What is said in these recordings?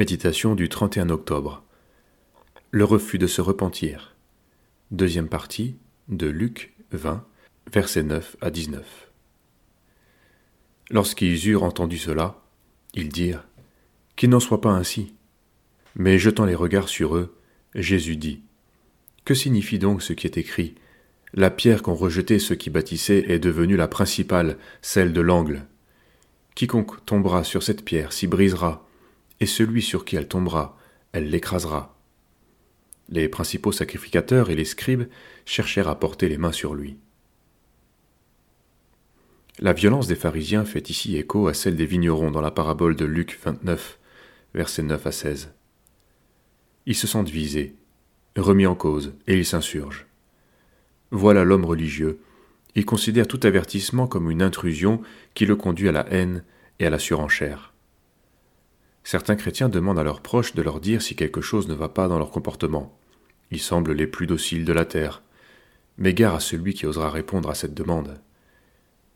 Méditation du 31 octobre. Le refus de se repentir. Deuxième partie de Luc 20, versets 9 à 19. Lorsqu'ils eurent entendu cela, ils dirent Qu'il n'en soit pas ainsi. Mais jetant les regards sur eux, Jésus dit Que signifie donc ce qui est écrit La pierre qu'ont rejetée ceux qui bâtissaient est devenue la principale, celle de l'angle. Quiconque tombera sur cette pierre s'y brisera et celui sur qui elle tombera, elle l'écrasera. Les principaux sacrificateurs et les scribes cherchèrent à porter les mains sur lui. La violence des pharisiens fait ici écho à celle des vignerons dans la parabole de Luc 29, versets 9 à 16. Ils se sentent visés, remis en cause, et ils s'insurgent. Voilà l'homme religieux. Il considère tout avertissement comme une intrusion qui le conduit à la haine et à la surenchère. Certains chrétiens demandent à leurs proches de leur dire si quelque chose ne va pas dans leur comportement. Ils semblent les plus dociles de la terre. Mais gare à celui qui osera répondre à cette demande.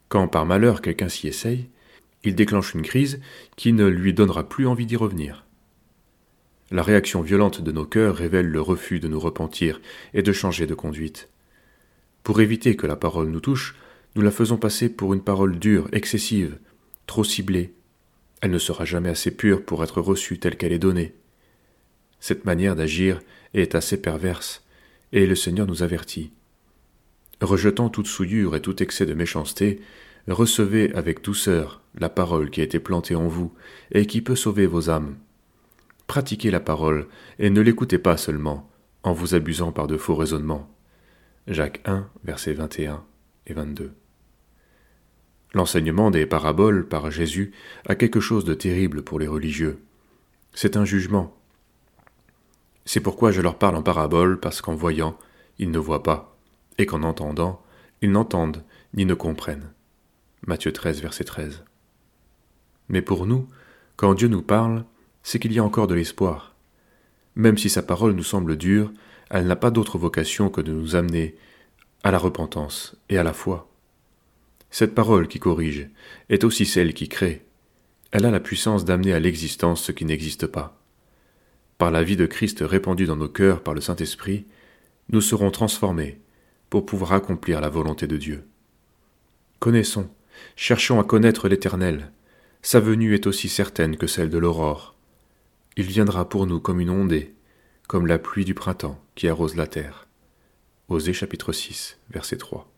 Quand par malheur quelqu'un s'y essaye, il déclenche une crise qui ne lui donnera plus envie d'y revenir. La réaction violente de nos cœurs révèle le refus de nous repentir et de changer de conduite. Pour éviter que la parole nous touche, nous la faisons passer pour une parole dure, excessive, trop ciblée, elle ne sera jamais assez pure pour être reçue telle qu'elle est donnée. Cette manière d'agir est assez perverse, et le Seigneur nous avertit. Rejetant toute souillure et tout excès de méchanceté, recevez avec douceur la parole qui a été plantée en vous et qui peut sauver vos âmes. Pratiquez la parole et ne l'écoutez pas seulement, en vous abusant par de faux raisonnements. Jacques 1, versets 21 et 22. L'enseignement des paraboles par Jésus a quelque chose de terrible pour les religieux. C'est un jugement. C'est pourquoi je leur parle en paraboles, parce qu'en voyant, ils ne voient pas, et qu'en entendant, ils n'entendent ni ne comprennent. Matthieu 13, verset 13. Mais pour nous, quand Dieu nous parle, c'est qu'il y a encore de l'espoir. Même si sa parole nous semble dure, elle n'a pas d'autre vocation que de nous amener à la repentance et à la foi. Cette parole qui corrige est aussi celle qui crée. Elle a la puissance d'amener à l'existence ce qui n'existe pas. Par la vie de Christ répandue dans nos cœurs par le Saint-Esprit, nous serons transformés pour pouvoir accomplir la volonté de Dieu. Connaissons, cherchons à connaître l'Éternel. Sa venue est aussi certaine que celle de l'aurore. Il viendra pour nous comme une ondée, comme la pluie du printemps qui arrose la terre. Osée chapitre 6, verset 3.